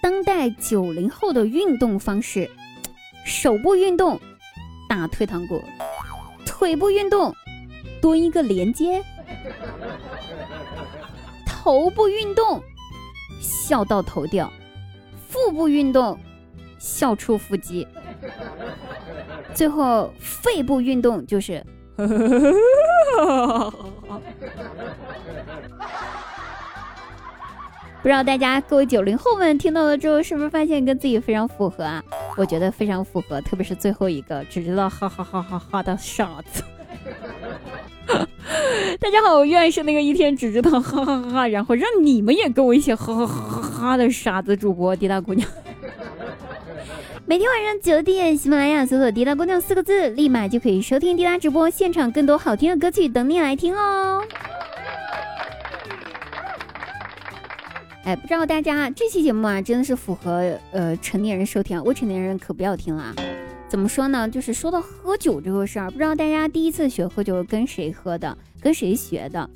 当代九零后的运动方式：手部运动打退堂鼓，腿部运动蹲一个连接，头部运动笑到头掉，腹部运动笑出腹肌，最后肺部运动就是。不知道大家各位九零后们听到了之后，是不是发现跟自己非常符合啊？我觉得非常符合，特别是最后一个，只知道哈哈哈哈哈的傻子。大家好，我依然是那个一天只知道哈哈哈，然后让你们也跟我一起哈哈哈哈的傻子主播滴答姑娘。每天晚上九点，喜马拉雅搜索“滴答姑娘”四个字，立马就可以收听滴答直播现场，更多好听的歌曲等你来听哦。哎，不知道大家这期节目啊，真的是符合呃成年人收听，未成年人可不要听了。怎么说呢？就是说到喝酒这个事儿，不知道大家第一次学喝酒跟谁喝的，跟谁学的？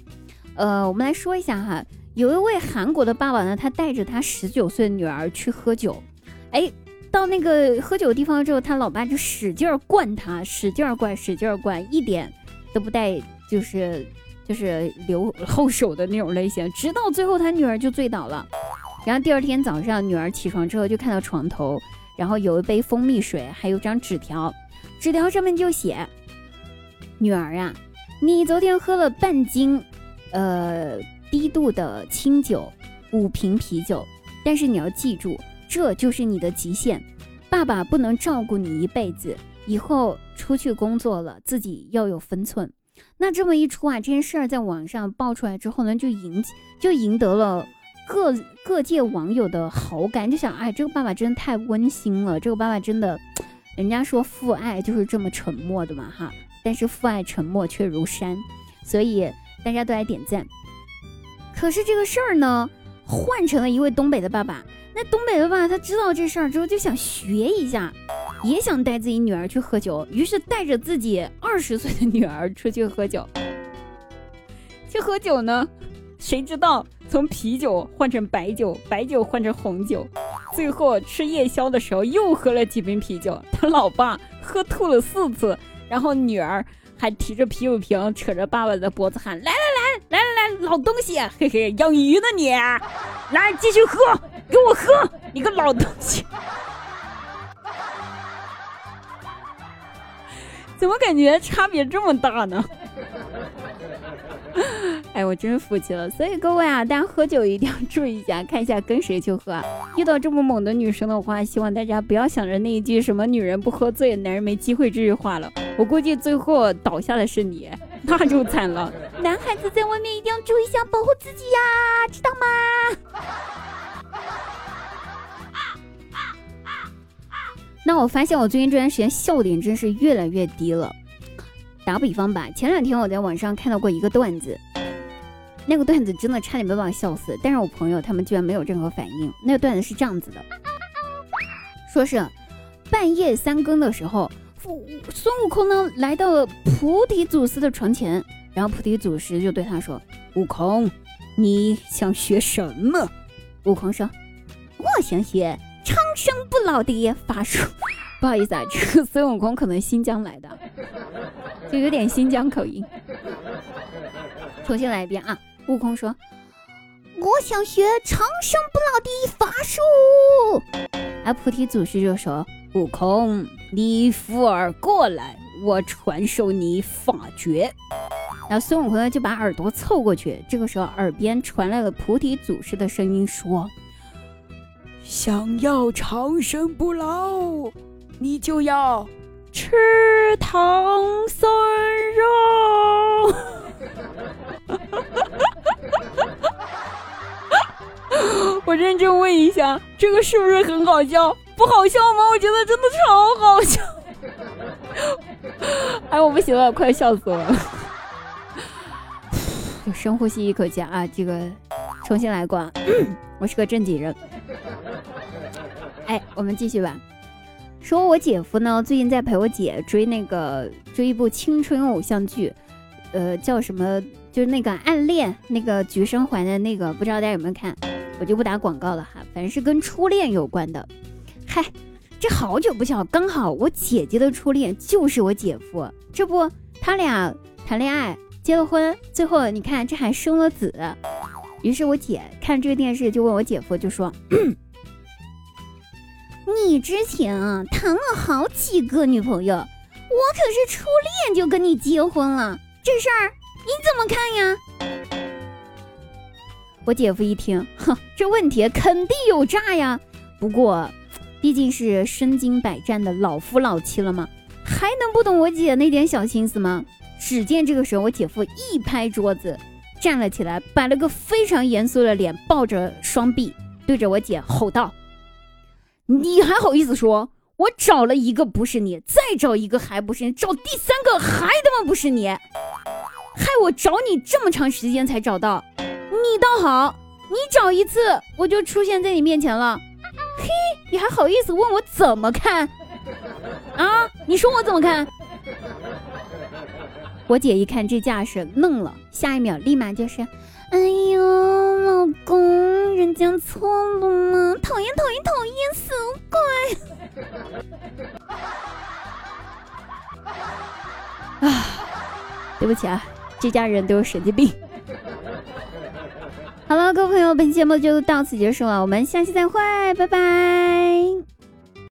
呃，我们来说一下哈，有一位韩国的爸爸呢，他带着他十九岁的女儿去喝酒，哎。到那个喝酒的地方之后，他老爸就使劲儿灌他，使劲儿灌，使劲儿灌，一点都不带，就是就是留后手的那种类型。直到最后，他女儿就醉倒了。然后第二天早上，女儿起床之后就看到床头，然后有一杯蜂蜜水，还有张纸条，纸条上面就写：“女儿啊，你昨天喝了半斤，呃，低度的清酒，五瓶啤酒，但是你要记住。”这就是你的极限，爸爸不能照顾你一辈子，以后出去工作了，自己要有分寸。那这么一出啊，这件事儿在网上爆出来之后呢，就赢就赢得了各各界网友的好感，就想，哎，这个爸爸真的太温馨了，这个爸爸真的，人家说父爱就是这么沉默的嘛，哈，但是父爱沉默却如山，所以大家都来点赞。可是这个事儿呢，换成了一位东北的爸爸。那东北的爸爸他知道这事儿之后就想学一下，也想带自己女儿去喝酒，于是带着自己二十岁的女儿出去喝酒。去喝酒呢，谁知道从啤酒换成白酒，白酒换成红酒，最后吃夜宵的时候又喝了几瓶啤酒。他老爸喝吐了四次，然后女儿还提着啤酒瓶扯着爸爸的脖子喊：“来来来来来来，老东西，嘿嘿，养鱼呢你，来继续喝。”给我喝！你个老东西，怎么感觉差别这么大呢？哎，我真服气了。所以各位啊，大家喝酒一定要注意一下，看一下跟谁去喝。遇到这么猛的女生的话，希望大家不要想着那一句什么“女人不喝醉，男人没机会”这句话了。我估计最后倒下的是你，那就惨了。男孩子在外面一定要注意一下，保护自己呀，知道吗？那我发现我最近这段时间笑点真是越来越低了。打个比方吧，前两天我在网上看到过一个段子，那个段子真的差点没把我笑死。但是我朋友他们居然没有任何反应。那个段子是这样子的：说是半夜三更的时候，孙悟空呢来到了菩提祖师的床前，然后菩提祖师就对他说：“悟空，你想学什么？”悟空说：“我想学。”长生不老的法术，不好意思啊，这 个孙悟空可能新疆来的，就有点新疆口音。重新来一遍啊！悟空说：“我想学长生不老的法术。”而菩提祖师就说：“悟空，你扶耳过来，我传授你法诀。”然后孙悟空呢就把耳朵凑过去，这个时候耳边传来了菩提祖师的声音说。想要长生不老，你就要吃唐僧肉。我认真问一下，这个是不是很好笑？不好笑吗？我觉得真的超好笑。哎，我不行了，快笑死我了。就深呼吸一口气啊，这个重新来过。我是个正经人。哎，我们继续吧。说我姐夫呢，最近在陪我姐追那个追一部青春偶像剧，呃，叫什么？就是那个暗恋那个橘生环的那个，不知道大家有没有看？我就不打广告了哈，反正是跟初恋有关的。嗨，这好久不巧，刚好我姐姐的初恋就是我姐夫，这不他俩谈恋爱结了婚，最后你看这还生了子。于是我姐看这个电视就问我姐夫，就说：“ 你之前啊谈了好几个女朋友，我可是初恋就跟你结婚了，这事儿你怎么看呀？”我姐夫一听，哼，这问题肯定有诈呀。不过，毕竟是身经百战的老夫老妻了嘛，还能不懂我姐那点小心思吗？只见这个时候，我姐夫一拍桌子，站了起来，摆了个非常严肃的脸，抱着双臂，对着我姐吼道：“你还好意思说我找了一个不是你，再找一个还不是你，找第三个还他妈不是你，害我找你这么长时间才找到。”你倒好，你找一次我就出现在你面前了。嘿，你还好意思问我怎么看？啊，你说我怎么看？我姐一看这架势，愣了，下一秒立马就是，哎呦，老公，人家错了吗？讨厌讨厌讨厌，死鬼！啊，对不起啊，这家人都有神经病。好了，各位朋友，本期节目就到此结束了，我们下期再会，拜拜。